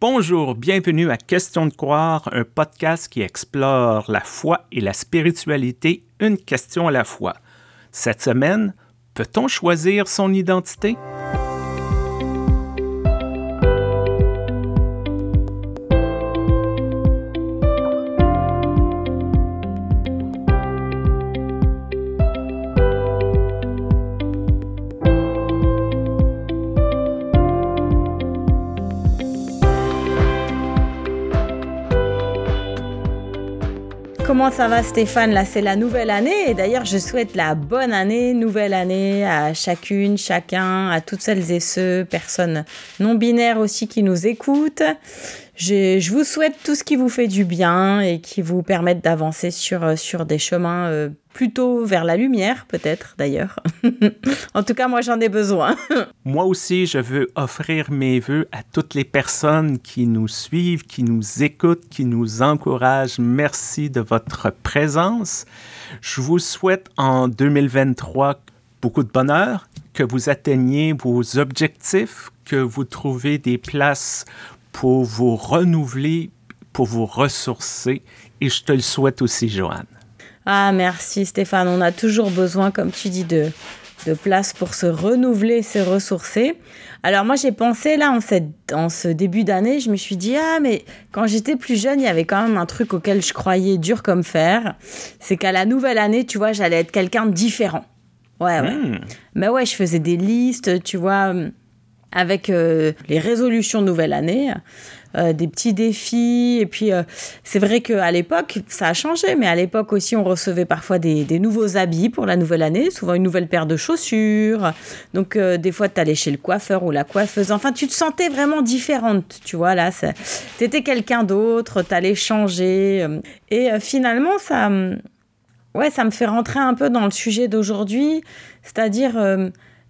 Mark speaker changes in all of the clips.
Speaker 1: Bonjour, bienvenue à Question de croire, un podcast qui explore la foi et la spiritualité, une question à la fois. Cette semaine, peut-on choisir son identité?
Speaker 2: Ça va Stéphane? Là c'est la nouvelle année et d'ailleurs je souhaite la bonne année, nouvelle année à chacune, chacun, à toutes celles et ceux, personnes non binaires aussi qui nous écoutent. Je, vous souhaite tout ce qui vous fait du bien et qui vous permettent d'avancer sur, euh, sur des chemins euh, plutôt vers la lumière, peut-être d'ailleurs. en tout cas, moi j'en ai besoin.
Speaker 1: moi aussi, je veux offrir mes voeux à toutes les personnes qui nous suivent, qui nous écoutent, qui nous encouragent. Merci de votre présence. Je vous souhaite en 2023 beaucoup de bonheur, que vous atteigniez vos objectifs, que vous trouvez des places pour vous renouveler, pour vous ressourcer. Et je te le souhaite aussi, Joanne.
Speaker 2: Ah, merci Stéphane. On a toujours besoin, comme tu dis, de, de place pour se renouveler, se ressourcer. Alors moi j'ai pensé là en, cette, en ce début d'année, je me suis dit ah mais quand j'étais plus jeune il y avait quand même un truc auquel je croyais dur comme fer, c'est qu'à la nouvelle année tu vois j'allais être quelqu'un de différent. Ouais ouais. Hmm. Mais ouais je faisais des listes tu vois avec euh, les résolutions de nouvelle année, euh, des petits défis. Et puis, euh, c'est vrai qu'à l'époque, ça a changé, mais à l'époque aussi, on recevait parfois des, nouveaux habits pour la nouvelle année, souvent une nouvelle paire de chaussures. Donc, des fois, tu allais chez le coiffeur ou la coiffeuse. Enfin, tu te sentais vraiment différente, tu vois, là. Tu étais quelqu'un d'autre, tu allais changer. Et finalement, ça, ouais, ça me fait rentrer un peu dans le sujet d'aujourd'hui, c'est-à-dire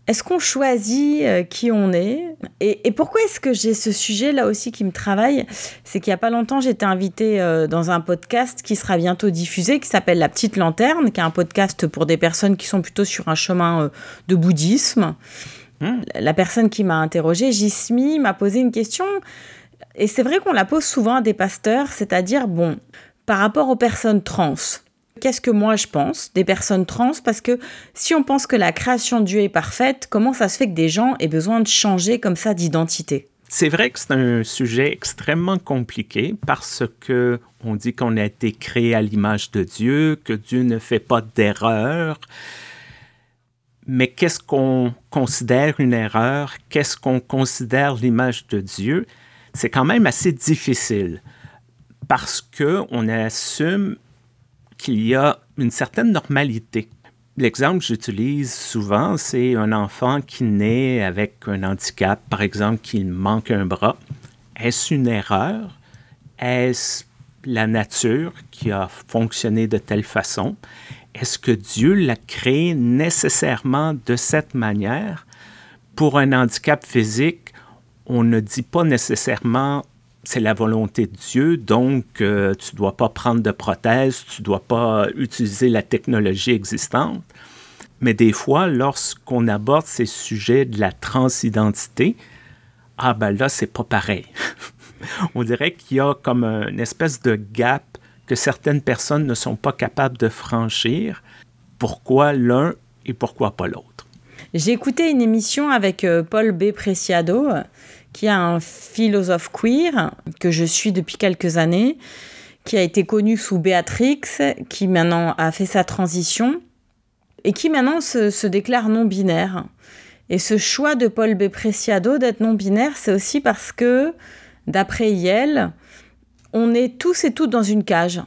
Speaker 2: est-ce qu'on choisit euh, qui on est? Et, pourquoi est-ce que j'ai ce sujet là aussi qui me travaille? C'est qu'il n'y a pas longtemps, j'étais invitée euh, dans un podcast qui sera bientôt diffusé, qui s'appelle La Petite Lanterne, qui est un podcast pour des personnes qui sont plutôt sur un chemin euh, de bouddhisme. Hmm. La personne qui m'a interrogée, Jismi, m'a posé une question. Et c'est vrai qu'on la pose souvent à des pasteurs, c'est-à-dire, bon, par rapport aux personnes trans, Qu'est-ce que moi je pense des personnes trans? Parce que si on pense que la création de Dieu est parfaite, comment ça se fait que des gens aient besoin de changer comme ça d'identité?
Speaker 1: C'est vrai que c'est un sujet extrêmement compliqué parce que on dit qu'on a été créé à l'image de Dieu, que Dieu ne fait pas d'erreur. Mais qu'est-ce qu'on considère une erreur? Qu'est-ce qu'on considère l'image de Dieu? C'est quand même assez difficile parce que on assume qu'il y a une certaine normalité. L'exemple que j'utilise souvent, c'est un enfant qui naît avec un handicap, par exemple, qu'il manque un bras. Est-ce une erreur? Est-ce la nature qui a fonctionné de telle façon? Est-ce que Dieu l'a créé nécessairement de cette manière? Pour un handicap physique, on ne dit pas nécessairement c'est la volonté de Dieu, donc euh, tu ne dois pas prendre de prothèse, tu ne dois pas utiliser la technologie existante. Mais des fois, lorsqu'on aborde ces sujets de la transidentité, ah ben là, c'est pas pareil. On dirait qu'il y a comme une espèce de gap que certaines personnes ne sont pas capables de franchir. Pourquoi l'un et pourquoi pas l'autre?
Speaker 2: J'ai écouté une émission avec euh, Paul B. Preciado qui est un philosophe queer que je suis depuis quelques années, qui a été connu sous Béatrix, qui maintenant a fait sa transition et qui maintenant se, déclare non binaire. Et ce choix de Paul B. Preciado d'être non binaire, c'est aussi parce que, d'après Yel, on est tous et toutes dans une cage.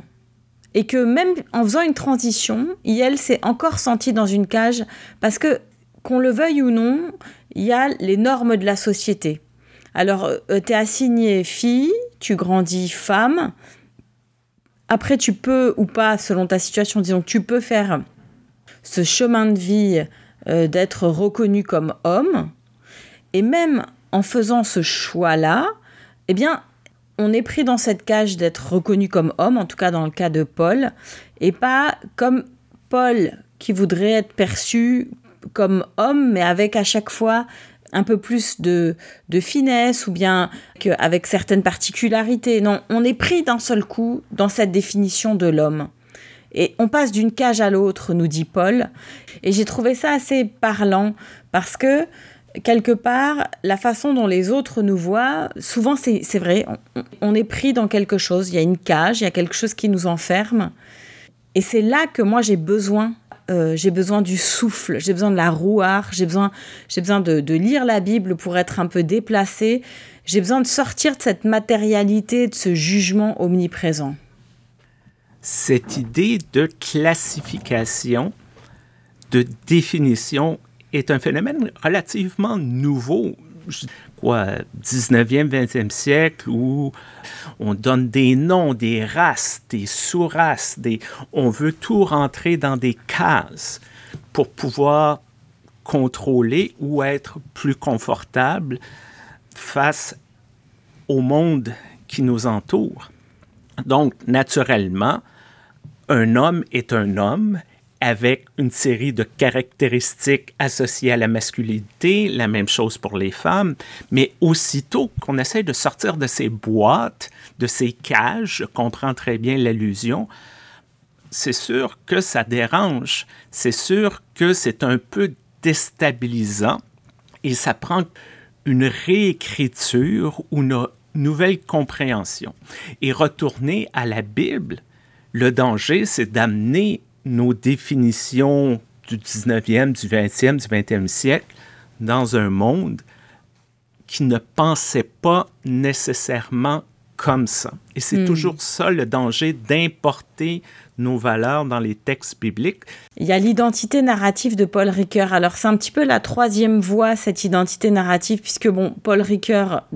Speaker 2: Et que même en faisant une transition, Yel s'est encore senti dans une cage parce que, qu'on le veuille ou non, il y a les normes de la société. Alors, euh, tu es assigné fille, tu grandis femme. Après, tu peux ou pas, selon ta situation, disons, tu peux faire ce chemin de vie euh, d'être reconnu comme homme. Et même en faisant ce choix-là, eh bien, on est pris dans cette cage d'être reconnu comme homme, en tout cas dans le cas de Paul, et pas comme Paul qui voudrait être perçu comme homme, mais avec à chaque fois un peu plus de, de finesse ou bien avec certaines particularités. Non, on est pris d'un seul coup dans cette définition de l'homme. Et on passe d'une cage à l'autre, nous dit Paul. Et j'ai trouvé ça assez parlant parce que quelque part, la façon dont les autres nous voient, souvent c'est vrai, on, est pris dans quelque chose, il y a une cage, il y a quelque chose qui nous enferme. Et c'est là que moi j'ai besoin, euh, j'ai besoin du souffle, j'ai besoin de la rouard, j'ai besoin, j'ai besoin de, de, lire la Bible pour être un peu déplacé, j'ai besoin de sortir de cette matérialité, de ce jugement omniprésent.
Speaker 1: Cette idée de classification, de définition est un phénomène relativement nouveau, quoi, 19e, 20e siècle, où on donne des noms, des races, des sous-races, des... on veut tout rentrer dans des cases pour pouvoir contrôler ou être plus confortable face au monde qui nous entoure. Donc, naturellement, un homme est un homme avec une série de caractéristiques associées à la masculinité, la même chose pour les femmes, mais aussitôt qu'on essaie de sortir de ces boîtes, de ces cages, je comprends très bien l'allusion, c'est sûr que ça dérange, c'est sûr que c'est un peu déstabilisant et ça prend une réécriture ou une nouvelle compréhension. Et retourner à la Bible, le danger, c'est d'amener nos définitions du 19e, du 20e, du 20e siècle dans un monde qui ne pensait pas nécessairement comme ça. Et c'est hmm. toujours ça le danger d'importer nos valeurs dans les textes bibliques.
Speaker 2: Il y a l'identité narrative de Paul Ricoeur. Alors c'est un petit peu la troisième voie, cette identité narrative, puisque bon, Paul Ricoeur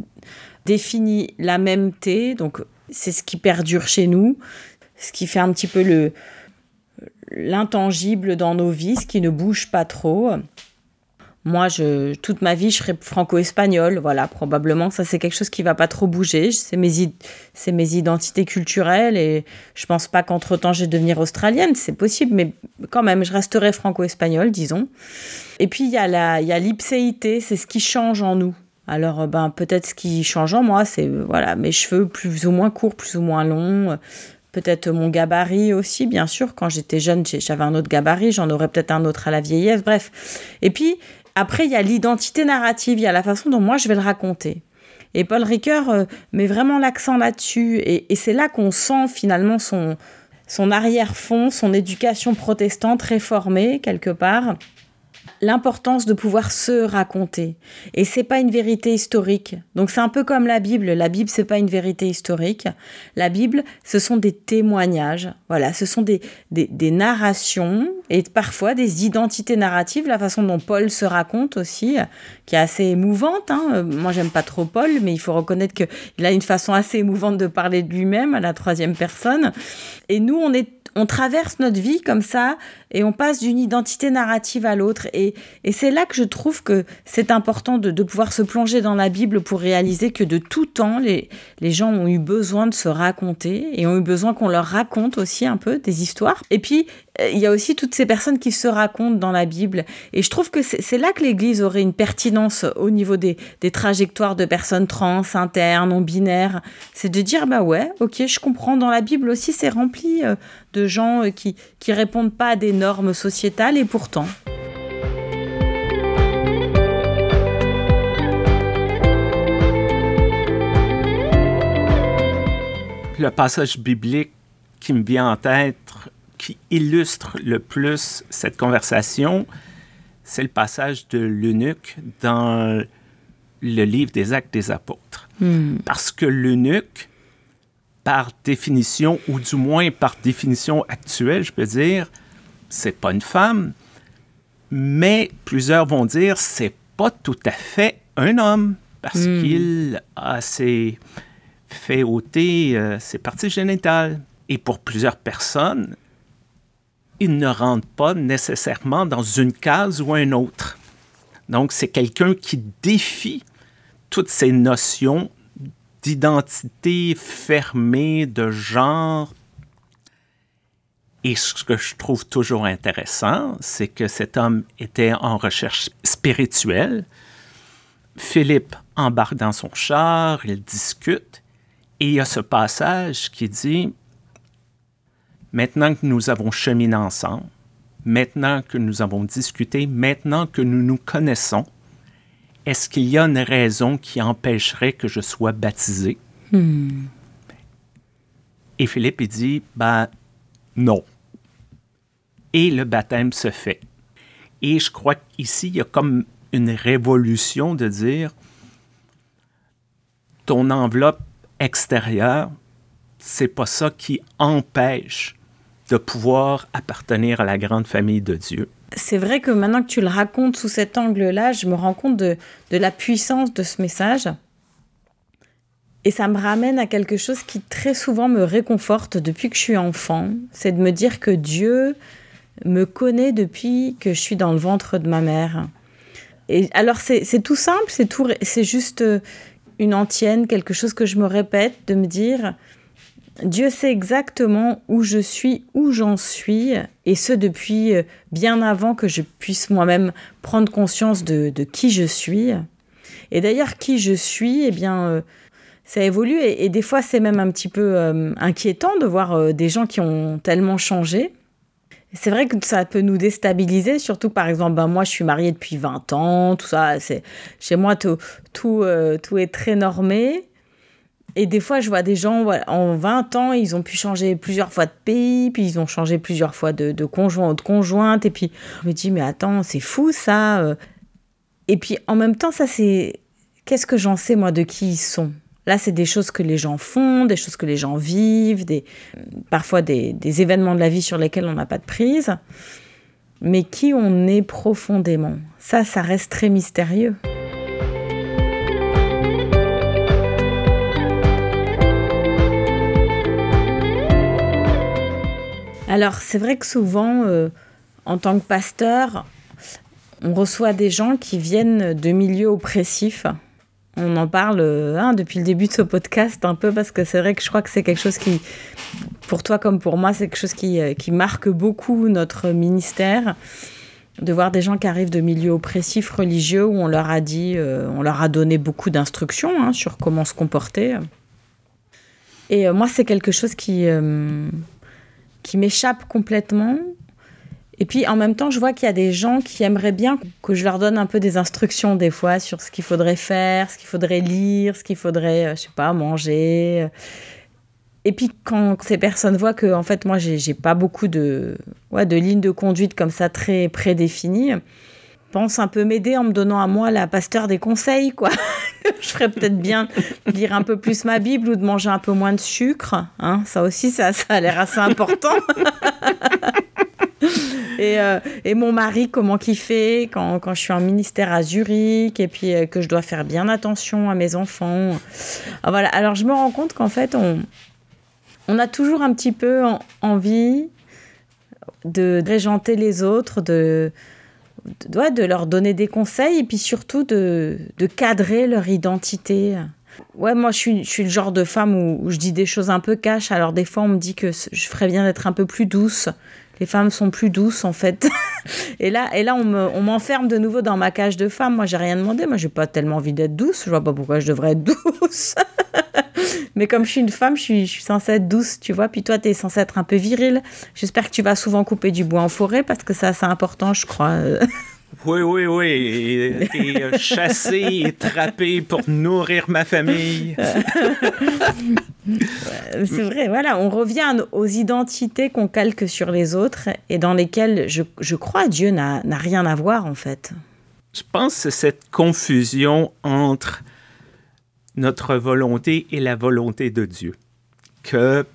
Speaker 2: définit la même T, donc c'est ce qui perdure chez nous, ce qui fait un petit peu le, l'intangible dans nos vies, ce qui ne bouge pas trop. Moi, je, toute ma vie, je serais franco-espagnole. Voilà, probablement ça, c'est quelque chose qui va pas trop bouger. C'est mes, c'est mes identités culturelles et je pense pas qu'entre-temps, je vais devenir australienne. C'est possible, mais quand même, je resterai franco-espagnole, disons. Et puis, il y a l'ipséité, c'est ce qui change en nous. Alors, ben, peut-être ce qui change en moi, c'est voilà, mes cheveux plus ou moins courts, plus ou moins longs, peut-être mon gabarit aussi, bien sûr. Quand j'étais jeune, j'avais un autre gabarit, j'en aurais peut-être un autre à la vieillesse, bref. Et puis, après, il y a l'identité narrative, il y a la façon dont moi je vais le raconter. Et Paul Ricoeur euh, met vraiment l'accent là-dessus. Et, et c'est là qu'on sent finalement son, son arrière-fond, son éducation protestante réformée, quelque part l'importance de pouvoir se raconter. Et c'est pas une vérité historique. Donc c'est un peu comme la Bible. La Bible, c'est pas une vérité historique. La Bible, ce sont des témoignages. Voilà, ce sont des, des, narrations et parfois des identités narratives, la façon dont Paul se raconte aussi, qui est assez émouvante. Hein. Moi, j'aime pas trop Paul, mais il faut reconnaître qu'il a une façon assez émouvante de parler de lui-même à la troisième personne. Et nous, on est on traverse notre vie comme ça et on passe d'une identité narrative à l'autre. Et, c'est là que je trouve que c'est important de, pouvoir se plonger dans la Bible pour réaliser que de tout temps, les, les gens ont eu besoin de se raconter et ont eu besoin qu'on leur raconte aussi un peu des histoires. Et puis, il y a aussi toutes ces personnes qui se racontent dans la Bible. Et je trouve que c'est là que l'Église aurait une pertinence au niveau des, des trajectoires de personnes trans, internes, non binaires. C'est de dire, bah ouais, ok, je comprends, dans la Bible aussi, c'est rempli euh, de gens euh, qui qui répondent pas à des normes sociétales et pourtant.
Speaker 1: Le passage biblique qui me vient en tête qui illustre le plus cette conversation, c'est le passage de l'eunuque dans le livre des Actes des Apôtres. Hmm. Parce que l'eunuque, par définition, ou du moins par définition actuelle, je peux dire, c'est pas une femme, mais plusieurs vont dire c'est pas tout à fait un homme parce hmm. qu'il a ses fait ôter euh, ses parties génitales. Et pour plusieurs personnes, il ne rentre pas nécessairement dans une case ou une autre. Donc, c'est quelqu'un qui défie toutes ces notions d'identité fermée, de genre. Et ce que je trouve toujours intéressant, c'est que cet homme était en recherche spirituelle. Philippe embarque dans son char, il discute, et il y a ce passage qui dit, maintenant que nous avons cheminé ensemble, maintenant que nous avons discuté, maintenant que nous nous connaissons, est-ce qu'il y a une raison qui empêcherait que je sois baptisé? Hmm. Et Philippe, il dit, ben non. Et le baptême se fait. Et je crois qu'ici, il y a comme une révolution de dire, ton enveloppe extérieure, c'est pas ça qui empêche de pouvoir appartenir à la grande famille de Dieu.
Speaker 2: C'est vrai que maintenant que tu le racontes sous cet angle-là, je me rends compte de, de la puissance de ce message. Et ça me ramène à quelque chose qui très souvent me réconforte depuis que je suis enfant. C'est de me dire que Dieu me connaît depuis que je suis dans le ventre de ma mère. Et alors c'est tout simple, c'est tout, c'est juste une antienne, quelque chose que je me répète, de me dire Dieu sait exactement où je suis, où j'en suis, et ce depuis euh, bien avant que je puisse moi-même prendre conscience de, qui je suis. Et d'ailleurs, qui je suis, eh bien, euh, ça évolue, et, des fois, c'est même un petit peu euh, inquiétant de voir des gens qui ont tellement changé. C'est vrai que ça peut nous déstabiliser, surtout par exemple, ben moi je suis mariée depuis 20 ans, tout ça, c'est chez moi tout, tout, tout est très normé. Et des fois, je vois des gens, en 20 ans, ils ont pu changer plusieurs fois de pays, puis ils ont changé plusieurs fois de, de conjoint ou de conjointe. Et puis, je me dis, mais attends, c'est fou ça. Euh. Et puis, en même temps, ça, c'est. Qu'est-ce que j'en sais, moi, de qui ils sont? Là, c'est des choses que les gens font, des choses que les gens vivent, des, parfois des, des événements de la vie sur lesquels on n'a pas de prise. Mais qui on est profondément, ça, ça reste très mystérieux. Alors, c'est vrai que souvent, euh, en tant que pasteur, on reçoit des gens qui viennent de milieux oppressifs. On en parle euh, hein, depuis le début de ce podcast un peu parce que c'est vrai que je crois que c'est quelque chose qui, pour toi comme pour moi, c'est quelque chose qui, euh, marque beaucoup notre ministère de voir des gens qui arrivent de milieux oppressifs religieux où on leur a dit, on leur a donné beaucoup d'instructions hein, sur comment se comporter. Et moi, c'est quelque chose qui, qui m'échappe complètement. Et puis en même temps, je vois qu'il y a des gens qui aimeraient bien que je leur donne un peu des instructions des fois sur ce qu'il faudrait faire, ce qu'il faudrait lire, ce qu'il faudrait, euh, je sais pas, manger. Et puis quand ces personnes voient que en fait moi j'ai pas beaucoup de ouais, de lignes de conduite comme ça très prédéfinies, pense un peu m'aider en me donnant à moi la pasteur des conseils, quoi. je ferais peut-être bien lire un peu plus ma Bible ou de manger un peu moins de sucre. Hein. Ça aussi, ça, ça a l'air assez important. et, euh, et, mon mari, comment fait quand, quand, je suis en ministère à Zurich et puis euh, que je dois faire bien attention à mes enfants. Ah, voilà. Alors, je me rends compte qu'en fait, on, on a toujours un petit peu envie de régenter les autres, de, de, de leur donner des conseils et puis surtout de, de cadrer leur identité. Ouais, moi je suis, je suis le genre de femme où, je dis des choses un peu cash, alors des fois on me dit que je ferais bien d'être un peu plus douce. Les femmes sont plus douces en fait. et là, et là on m'enferme de nouveau dans ma cage de femme. Moi j'ai rien demandé, moi j'ai pas tellement envie d'être douce, je vois pas pourquoi je devrais être douce. Mais comme je suis une femme, je suis, je suis censée être douce, tu vois. Puis toi, tu es censée être un peu viril. J'espère que tu vas souvent couper du bois en forêt parce que ça, c'est important, je crois.
Speaker 1: Oui, oui, oui. Et, euh, chasser et trapper pour nourrir ma famille.
Speaker 2: c'est vrai, voilà. On revient aux identités qu'on calque sur les autres et dans lesquelles je, je crois Dieu n'a rien à voir, en fait.
Speaker 1: Je pense que cette confusion entre notre volonté et la volonté de Dieu, que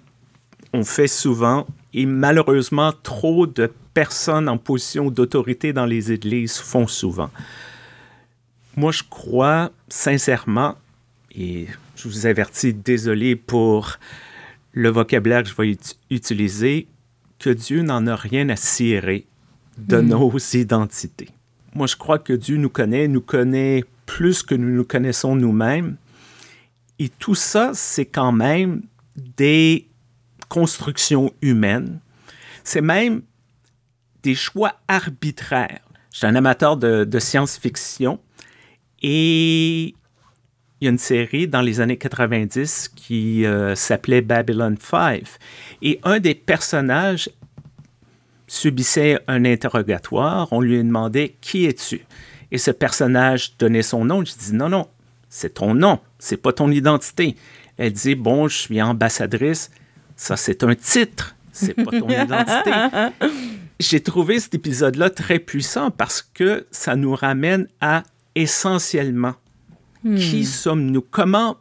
Speaker 1: on fait souvent et malheureusement trop de personnes en position d'autorité dans les églises font souvent. Moi, je crois sincèrement, et je vous avertis, désolé pour le vocabulaire que je vais utiliser, que Dieu n'en a rien à cirer de hmm. nos identités. Moi, je crois que Dieu nous connaît, nous connaît plus que nous nous connaissons nous-mêmes, et tout ça, c'est quand même des constructions humaines. C'est même des choix arbitraires. Je suis un amateur de, science-fiction Et il y a une série dans les années 90 qui euh, s'appelait Babylon 5. Et un des personnages subissait un interrogatoire. On lui demandait Qui es-tu? Et ce personnage donnait son nom. Je dis Non, non, c'est ton nom, c'est pas ton identité. Elle dit Bon, je suis ambassadrice. Ça, c'est un titre, c'est pas ton identité. J'ai trouvé cet épisode-là très puissant parce que ça nous ramène à essentiellement qui hmm. sommes-nous? Comment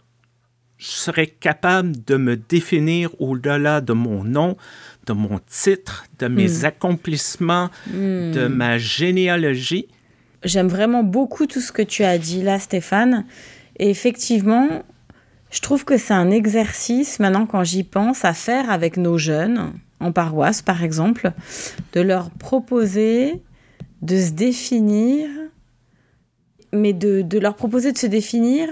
Speaker 1: je serais capable de me définir au-delà de mon nom, de mon titre, de mes hmm. accomplissements, hmm. de ma généalogie?
Speaker 2: J'aime vraiment beaucoup tout ce que tu as dit là, Stéphane. Et effectivement, je trouve que c'est un exercice, maintenant quand j'y pense, à faire avec nos jeunes, en paroisse par exemple, de leur proposer de se définir, mais de, leur proposer de se définir,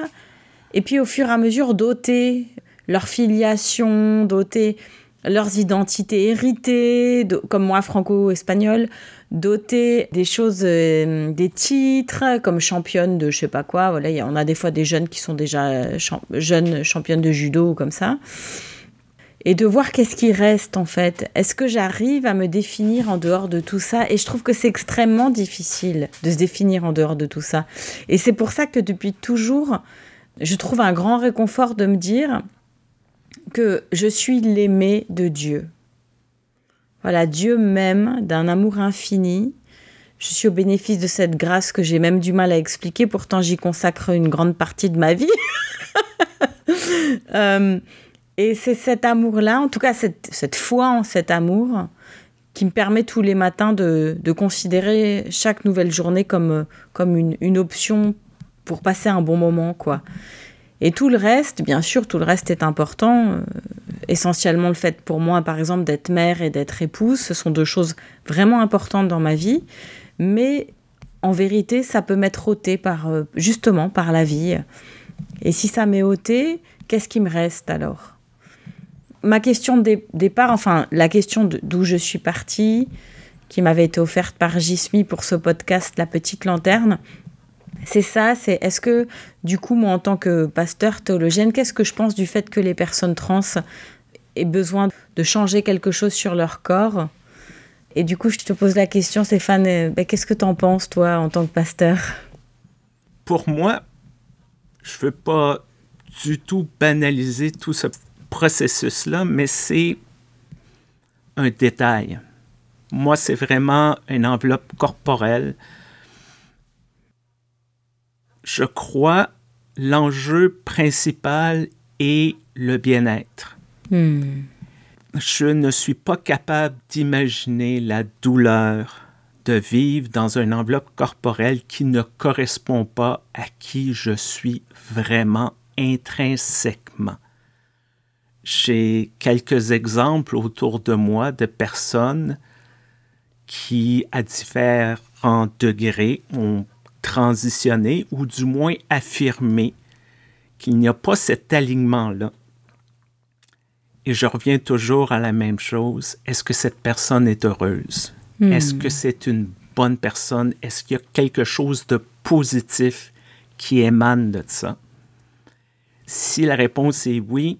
Speaker 2: et puis au fur et à mesure d'ôter leur filiation, d'ôter leurs identités héritées, comme moi franco-espagnol, doter des choses, euh, des titres comme championne de je sais pas quoi. Voilà, on a des fois des jeunes qui sont déjà jeunes championnes de judo comme ça. Et de voir qu'est-ce qui reste en fait. Est-ce que j'arrive à me définir en dehors de tout ça? Et je trouve que c'est extrêmement difficile de se définir en dehors de tout ça. Et c'est pour ça que depuis toujours, je trouve un grand réconfort de me dire, que je suis l'aimé de Dieu. Voilà, Dieu m'aime d'un amour infini. Je suis au bénéfice de cette grâce que j'ai même du mal à expliquer, pourtant j'y consacre une grande partie de ma vie. Euh, et c'est cet amour-là, en tout cas cette, foi en cet amour, qui me permet tous les matins de, considérer chaque nouvelle journée comme, comme une, une option pour passer un bon moment, quoi. Et tout le reste, bien sûr, tout le reste est important. Euh, essentiellement le fait pour moi, par exemple, d'être mère et d'être épouse, ce sont deux choses vraiment importantes dans ma vie. Mais en vérité, ça peut m'être ôté par, euh, justement par la vie. Et si ça m'est ôté, qu'est-ce qui me reste alors? Ma question de départ, enfin la question d'où je suis partie, qui m'avait été offerte par Gismi pour ce podcast La Petite Lanterne, c'est ça, c'est est-ce que du coup, moi en tant que pasteur théologienne, qu'est-ce que je pense du fait que les personnes trans aient besoin de changer quelque chose sur leur corps? Et du coup, je te pose la question, Stéphane, euh, ben, qu'est-ce que tu en penses, toi, en tant que pasteur?
Speaker 1: Pour moi, je ne veux pas du tout banaliser tout ce processus-là, mais c'est un détail. Moi, c'est vraiment une enveloppe corporelle je crois, l'enjeu principal est le bien-être. Hmm. Je ne suis pas capable d'imaginer la douleur de vivre dans une enveloppe corporelle qui ne correspond pas à qui je suis vraiment intrinsèquement. J'ai quelques exemples autour de moi de personnes qui, à différents degrés, ont transitionner ou du moins affirmer qu'il n'y a pas cet alignement-là. Et je reviens toujours à la même chose. Est-ce que cette personne est heureuse? Hmm. Est-ce que c'est une bonne personne? Est-ce qu'il y a quelque chose de positif qui émane de ça? Si la réponse est oui,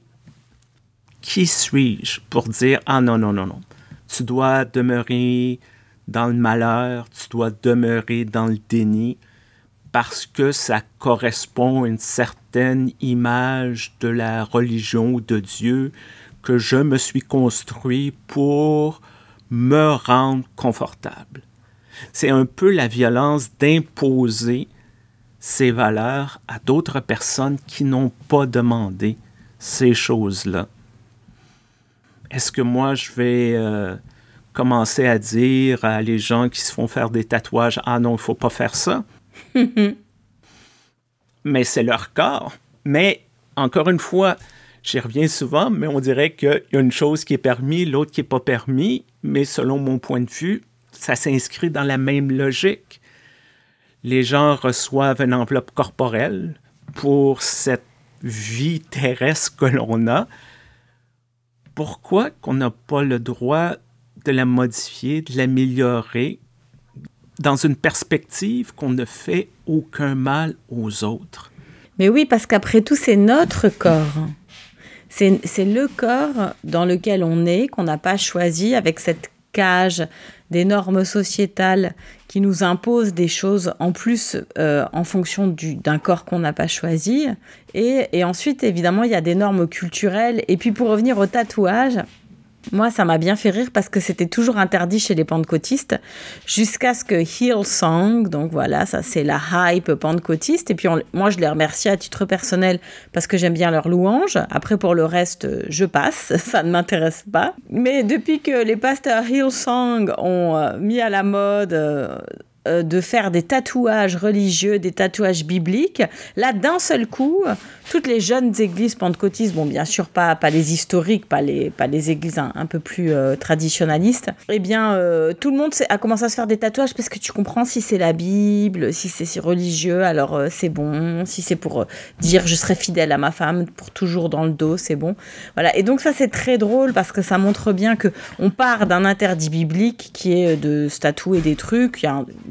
Speaker 1: qui suis-je pour dire Ah non, non, non, non. Tu dois demeurer dans le malheur, tu dois demeurer dans le déni, parce que ça correspond à une certaine image de la religion ou de Dieu que je me suis construit pour me rendre confortable. C'est un peu la violence d'imposer ces valeurs à d'autres personnes qui n'ont pas demandé ces choses-là. Est-ce que moi, je vais euh, commencer à dire à les gens qui se font faire des tatouages, ah non, il ne faut pas faire ça? mais c'est leur corps. Mais encore une fois, j'y reviens souvent, mais on dirait qu'il y a une chose qui est permise, l'autre qui n'est pas permise, mais selon mon point de vue, ça s'inscrit dans la même logique. Les gens reçoivent une enveloppe corporelle pour cette vie terrestre que l'on a. Pourquoi qu'on n'a pas le droit de la modifier, de l'améliorer dans une perspective qu'on ne fait aucun mal aux autres?
Speaker 2: Mais oui, parce qu'après tout, c'est notre corps. C'est le corps dans lequel on est, qu'on n'a pas choisi, avec cette cage des normes sociétales qui nous imposent des choses en plus euh, en fonction d'un corps qu'on n'a pas choisi. Et, et ensuite, évidemment, il y a des normes culturelles. Et puis pour revenir au tatouage, moi, ça m'a bien fait rire parce que c'était toujours interdit chez les pentecôtistes jusqu'à ce que Hillsong, donc voilà, ça c'est la hype pentecôtiste. Et puis moi, je les remercie à titre personnel parce que j'aime bien leur louange. Après, pour le reste, je passe, ça ne m'intéresse pas. Mais depuis que les pasteurs Hillsong ont euh, mis à la mode euh, euh, de faire des tatouages religieux, des tatouages bibliques. Là, d'un seul coup, toutes les jeunes églises pentecôtistes, bon, bien sûr, pas, pas les historiques, pas les, pas les églises un, peu plus euh, traditionnalistes, eh bien, euh, tout le monde a commencé à se faire des tatouages parce que tu comprends si c'est la Bible, si c'est religieux, alors c'est bon. Si c'est pour dire je serai fidèle à ma femme pour toujours dans le dos, c'est bon. Voilà. Et donc, ça, c'est très drôle parce que ça montre bien que on part d'un interdit biblique qui est de se tatouer des trucs.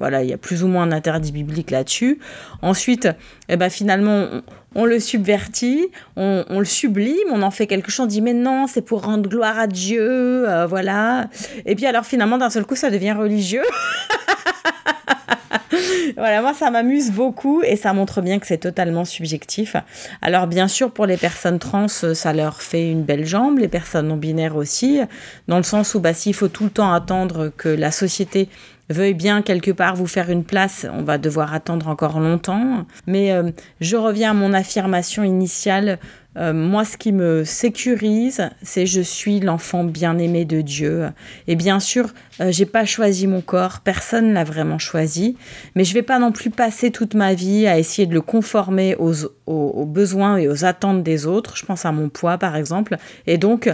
Speaker 2: Voilà, il y a plus ou moins un interdit biblique là-dessus. Ensuite, eh ben, finalement, on, le subvertit, on, le sublime, on en fait quelque chose, on dit mais non, c'est pour rendre gloire à Dieu, euh, voilà. Et puis alors finalement, d'un seul coup, ça devient religieux. voilà, moi ça m'amuse beaucoup et ça montre bien que c'est totalement subjectif. Alors bien sûr, pour les personnes trans, ça leur fait une belle jambe, les personnes non binaires aussi, dans le sens où bah, s'il faut tout le temps attendre que la société veuille bien quelque part vous faire une place, on va devoir attendre encore longtemps. Mais euh, je reviens à mon affirmation initiale. Euh, moi, ce qui me sécurise, c'est je suis l'enfant bien-aimé de Dieu. Et bien sûr, euh, j'ai pas choisi mon corps, personne l'a vraiment choisi, mais je vais pas non plus passer toute ma vie à essayer de le conformer aux, aux besoins et aux attentes des autres. Je pense à mon poids, par exemple. Et donc,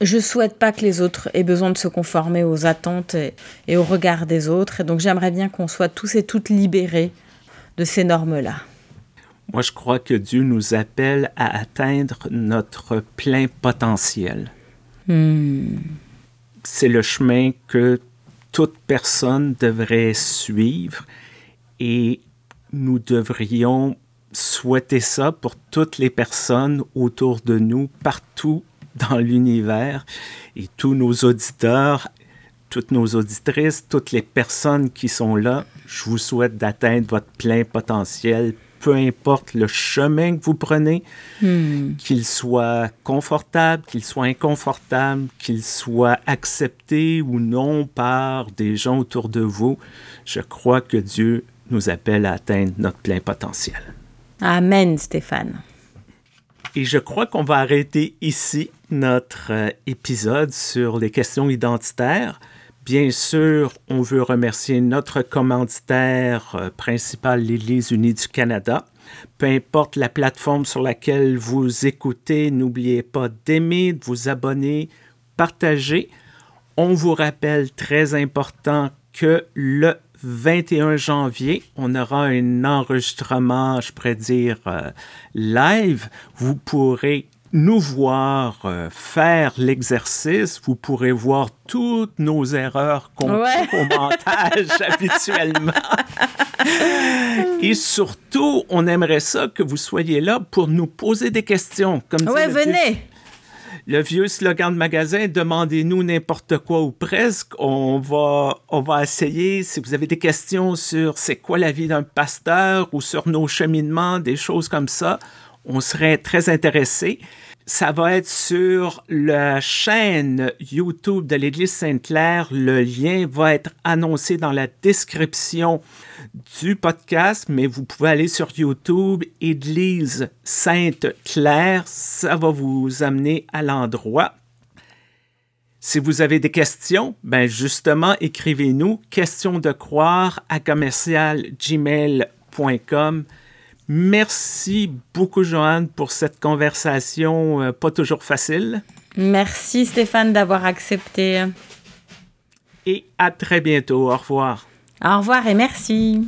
Speaker 2: je souhaite pas que les autres aient besoin de se conformer aux attentes et, au regard des autres. Et donc j'aimerais bien qu'on soit tous et toutes libérés de ces normes-là.
Speaker 1: Moi, je crois que Dieu nous appelle à atteindre notre plein potentiel. Hmm. C'est le chemin que toute personne devrait suivre et nous devrions souhaiter ça pour toutes les personnes autour de nous, partout dans l'univers et tous nos auditeurs, toutes nos auditrices, toutes les personnes qui sont là, je vous souhaite d'atteindre votre plein potentiel, peu importe le chemin que vous prenez, hmm. qu'il soit confortable, qu'il soit inconfortable, qu'il soit accepté ou non par des gens autour de vous, je crois que Dieu nous appelle à atteindre notre plein potentiel.
Speaker 2: Amen, Stéphane.
Speaker 1: Et je crois qu'on va arrêter ici notre euh, épisode sur les questions identitaires. Bien sûr, on veut remercier notre commanditaire euh, principal, l'Église unie du Canada. Peu importe la plateforme sur laquelle vous écoutez, n'oubliez pas d'aimer, de vous abonner, partager. On vous rappelle très important que le 21 janvier, on aura un enregistrement, je pourrais dire, euh, live. Vous pourrez nous voir euh, faire l'exercice, vous pourrez voir toutes nos erreurs qu'on fait au montage habituellement. Et surtout, on aimerait ça que vous soyez là pour nous poser des questions.
Speaker 2: Comme ouais, venez
Speaker 1: le vieux slogan de magasin, demandez-nous n'importe quoi ou presque. On va, on va essayer, si vous avez des questions sur c'est quoi la vie d'un pasteur ou sur nos cheminements, des choses comme ça, on serait très intéressés ça va être sur la chaîne YouTube de l'Église Sainte-Claire. Le lien va être annoncé dans la description du podcast, mais vous pouvez aller sur YouTube, Église Sainte-Claire. Ça va vous amener à l'endroit. Si vous avez des questions, ben justement, écrivez-nous question de croire à commercialgmail.com. Merci beaucoup, Joanne, pour cette conversation euh, pas toujours facile.
Speaker 2: Merci, Stéphane, d'avoir accepté.
Speaker 1: Et à très bientôt. Au revoir.
Speaker 2: Au revoir et merci.